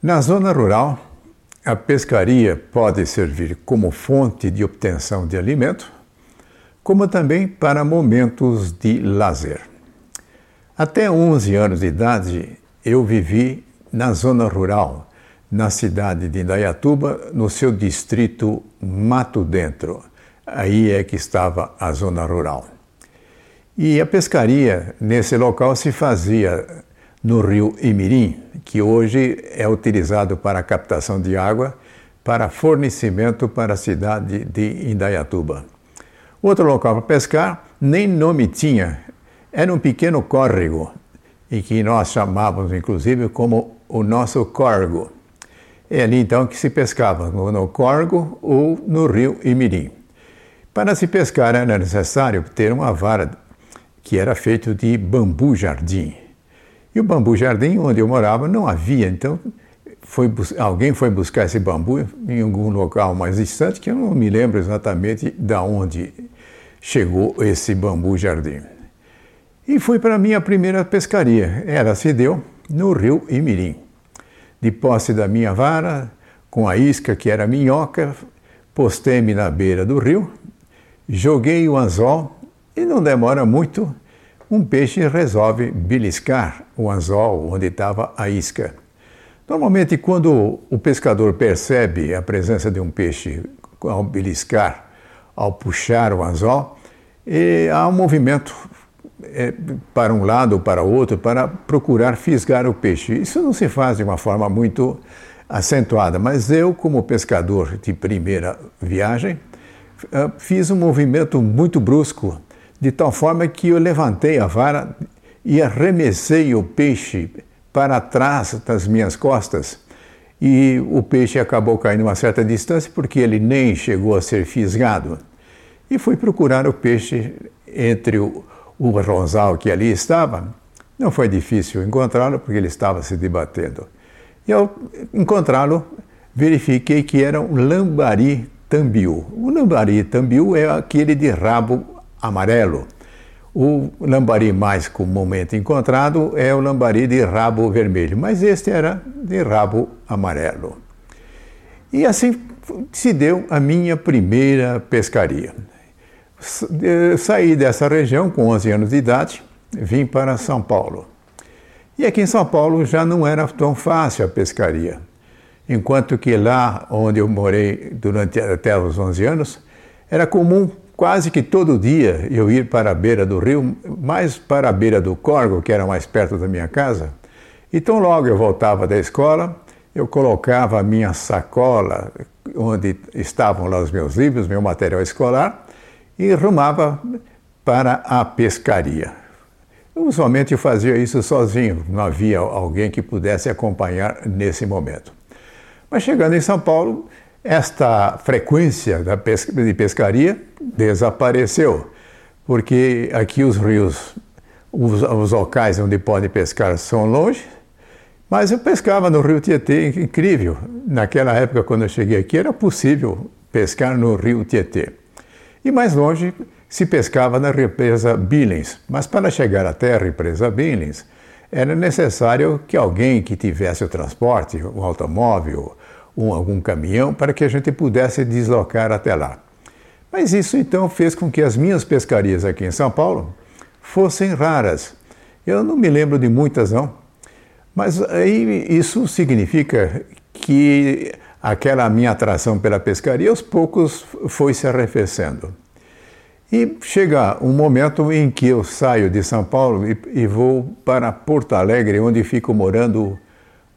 Na zona rural, a pescaria pode servir como fonte de obtenção de alimento, como também para momentos de lazer. Até 11 anos de idade, eu vivi na zona rural, na cidade de Indaiatuba, no seu distrito Mato Dentro. Aí é que estava a zona rural. E a pescaria nesse local se fazia no rio Imirim, que hoje é utilizado para captação de água para fornecimento para a cidade de Indaiatuba. Outro local para pescar nem nome tinha, era um pequeno córrego, e que nós chamávamos inclusive como o nosso corgo. É ali então que se pescava, no corgo ou no rio Imirim. Para se pescar era necessário ter uma vara que era feito de bambu jardim. E o bambu jardim, onde eu morava, não havia, então foi, alguém foi buscar esse bambu em algum local mais distante, que eu não me lembro exatamente de onde chegou esse bambu jardim. E fui para a minha primeira pescaria. Ela se deu no rio Imirim. De posse da minha vara, com a isca que era minhoca, postei-me na beira do rio, joguei o anzol e não demora muito, um peixe resolve beliscar o anzol onde estava a isca. Normalmente, quando o pescador percebe a presença de um peixe ao beliscar, ao puxar o anzol, há um movimento é, para um lado ou para outro para procurar fisgar o peixe. Isso não se faz de uma forma muito acentuada, mas eu, como pescador de primeira viagem, ah, fiz um movimento muito brusco de tal forma que eu levantei a vara e arremessei o peixe para trás das minhas costas. E o peixe acabou caindo uma certa distância porque ele nem chegou a ser fisgado. E fui procurar o peixe entre o, o rosal que ali estava. Não foi difícil encontrá-lo porque ele estava se debatendo. E ao encontrá-lo, verifiquei que era um lambari tambiu. O lambari tambiu é aquele de rabo amarelo. O lambari mais comumente encontrado é o lambari de rabo vermelho, mas este era de rabo amarelo. E assim se deu a minha primeira pescaria. Saí dessa região com 11 anos de idade, vim para São Paulo. E aqui em São Paulo já não era tão fácil a pescaria. Enquanto que lá onde eu morei durante até os 11 anos, era comum quase que todo dia eu ir para a beira do rio, mais para a beira do Corgo, que era mais perto da minha casa. Então, logo eu voltava da escola, eu colocava a minha sacola, onde estavam lá os meus livros, meu material escolar, e rumava para a pescaria. Usualmente eu fazia isso sozinho, não havia alguém que pudesse acompanhar nesse momento. Mas chegando em São Paulo, esta frequência de pescaria desapareceu, porque aqui os rios, os, os locais onde pode pescar são longe, mas eu pescava no rio Tietê, incrível. Naquela época, quando eu cheguei aqui, era possível pescar no rio Tietê. E mais longe, se pescava na represa Billings. Mas para chegar até a represa Billings, era necessário que alguém que tivesse o transporte, um automóvel, um, algum caminhão, para que a gente pudesse deslocar até lá. Mas isso então fez com que as minhas pescarias aqui em São Paulo fossem raras. Eu não me lembro de muitas, não. Mas aí isso significa que aquela minha atração pela pescaria aos poucos foi se arrefecendo. E chega um momento em que eu saio de São Paulo e, e vou para Porto Alegre, onde fico morando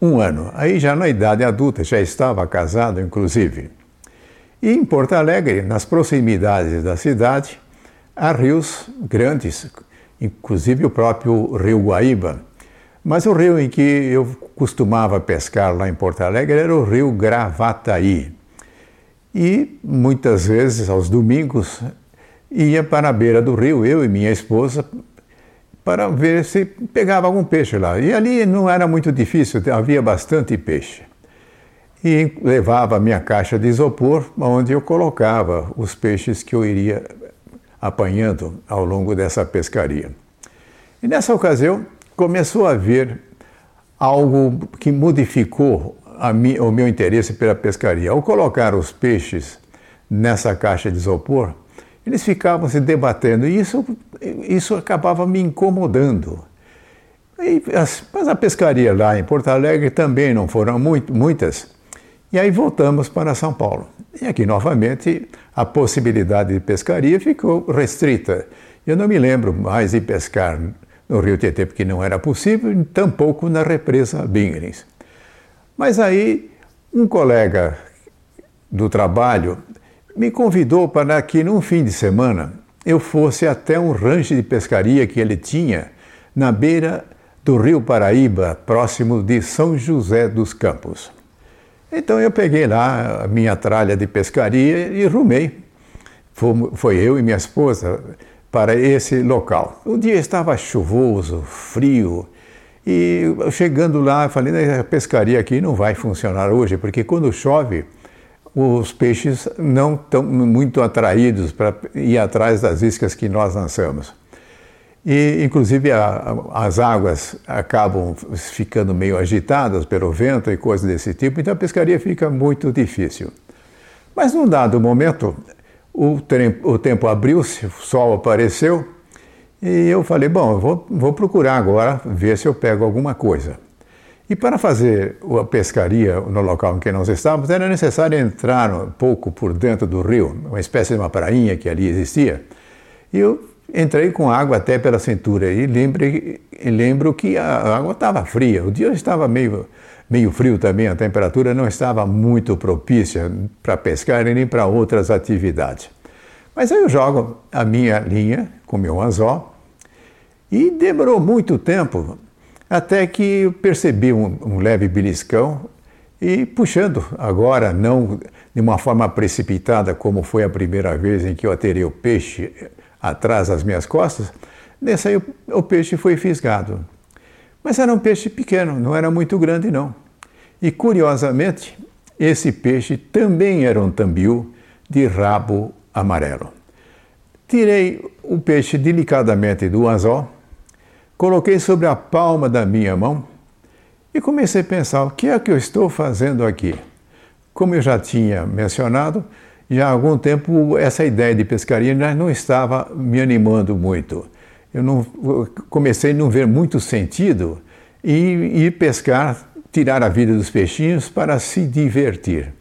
um ano. Aí já na idade adulta, já estava casado, inclusive. E em Porto Alegre, nas proximidades da cidade, há rios grandes, inclusive o próprio Rio Guaíba. Mas o rio em que eu costumava pescar lá em Porto Alegre era o Rio Gravataí. E muitas vezes, aos domingos, ia para a beira do rio, eu e minha esposa, para ver se pegava algum peixe lá. E ali não era muito difícil, havia bastante peixe e levava a minha caixa de isopor, onde eu colocava os peixes que eu iria apanhando ao longo dessa pescaria. E nessa ocasião começou a haver algo que modificou mi, o meu interesse pela pescaria. Ao colocar os peixes nessa caixa de isopor, eles ficavam se debatendo e isso, isso acabava me incomodando. E, mas a pescaria lá em Porto Alegre também não foram muito, muitas. E aí voltamos para São Paulo. E aqui novamente a possibilidade de pescaria ficou restrita. Eu não me lembro mais de pescar no Rio Tietê, porque não era possível, tampouco na represa Bingrins. Mas aí um colega do trabalho me convidou para que num fim de semana eu fosse até um rancho de pescaria que ele tinha na beira do Rio Paraíba, próximo de São José dos Campos. Então eu peguei lá a minha tralha de pescaria e rumei. Foi eu e minha esposa para esse local. O dia estava chuvoso, frio, e chegando lá, falei, a pescaria aqui não vai funcionar hoje, porque quando chove, os peixes não estão muito atraídos para ir atrás das iscas que nós lançamos. E, inclusive, a, as águas acabam ficando meio agitadas pelo vento e coisas desse tipo, então a pescaria fica muito difícil. Mas num dado momento, o, o tempo abriu-se, o sol apareceu, e eu falei: bom, eu vou, vou procurar agora ver se eu pego alguma coisa. E para fazer a pescaria no local em que nós estávamos, era necessário entrar um pouco por dentro do rio, uma espécie de uma prainha que ali existia. E eu Entrei com água até pela cintura e lembrei, lembro que a água estava fria. O dia estava meio, meio frio também, a temperatura não estava muito propícia para pescar nem para outras atividades. Mas aí eu jogo a minha linha com meu anzol e demorou muito tempo até que percebi um, um leve beliscão e puxando agora, não de uma forma precipitada como foi a primeira vez em que eu aterei o peixe atrás das minhas costas, nesse aí o, o peixe foi fisgado. Mas era um peixe pequeno, não era muito grande não. E curiosamente, esse peixe também era um tambiu de rabo amarelo. Tirei o peixe delicadamente do anzol, coloquei sobre a palma da minha mão e comecei a pensar: o que é que eu estou fazendo aqui? Como eu já tinha mencionado, já há algum tempo essa ideia de pescaria não estava me animando muito. Eu não, comecei a não ver muito sentido em ir pescar, tirar a vida dos peixinhos para se divertir.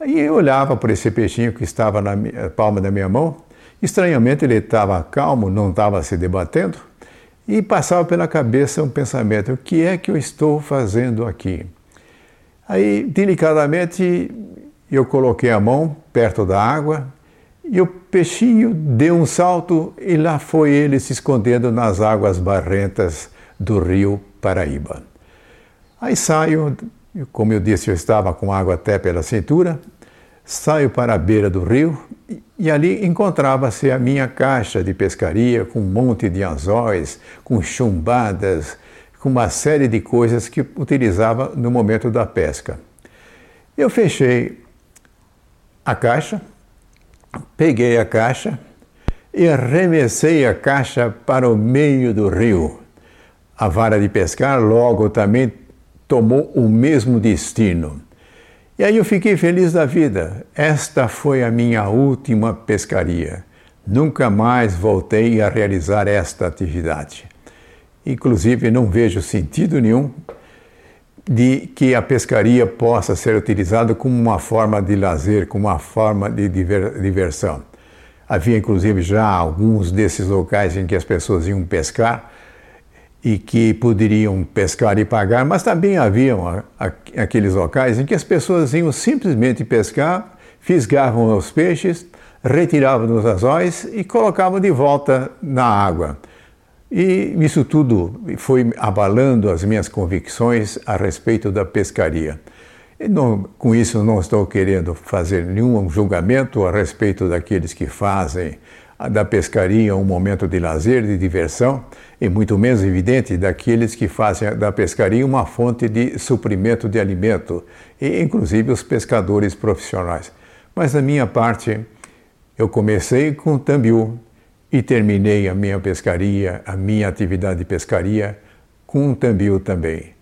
Aí eu olhava para esse peixinho que estava na palma da minha mão, estranhamente ele estava calmo, não estava se debatendo, e passava pela cabeça um pensamento: o que é que eu estou fazendo aqui? Aí, delicadamente, eu coloquei a mão perto da água e o peixinho deu um salto e lá foi ele se escondendo nas águas barrentas do rio Paraíba. Aí saio, como eu disse, eu estava com água até pela cintura, saio para a beira do rio e ali encontrava-se a minha caixa de pescaria com um monte de anzóis, com chumbadas, com uma série de coisas que utilizava no momento da pesca. Eu fechei a caixa, peguei a caixa e arremessei a caixa para o meio do rio. A vara de pescar logo também tomou o mesmo destino. E aí eu fiquei feliz da vida. Esta foi a minha última pescaria. Nunca mais voltei a realizar esta atividade. Inclusive, não vejo sentido nenhum de que a pescaria possa ser utilizada como uma forma de lazer, como uma forma de diversão. Havia inclusive já alguns desses locais em que as pessoas iam pescar e que poderiam pescar e pagar, mas também haviam aqueles locais em que as pessoas iam simplesmente pescar, fisgavam os peixes, retiravam os anzóis e colocavam de volta na água. E isso tudo foi abalando as minhas convicções a respeito da pescaria. Não, com isso, não estou querendo fazer nenhum julgamento a respeito daqueles que fazem da pescaria um momento de lazer, de diversão, e muito menos evidente daqueles que fazem da pescaria uma fonte de suprimento de alimento, e inclusive os pescadores profissionais. Mas da minha parte, eu comecei com tambiú, e terminei a minha pescaria, a minha atividade de pescaria, com tambil também.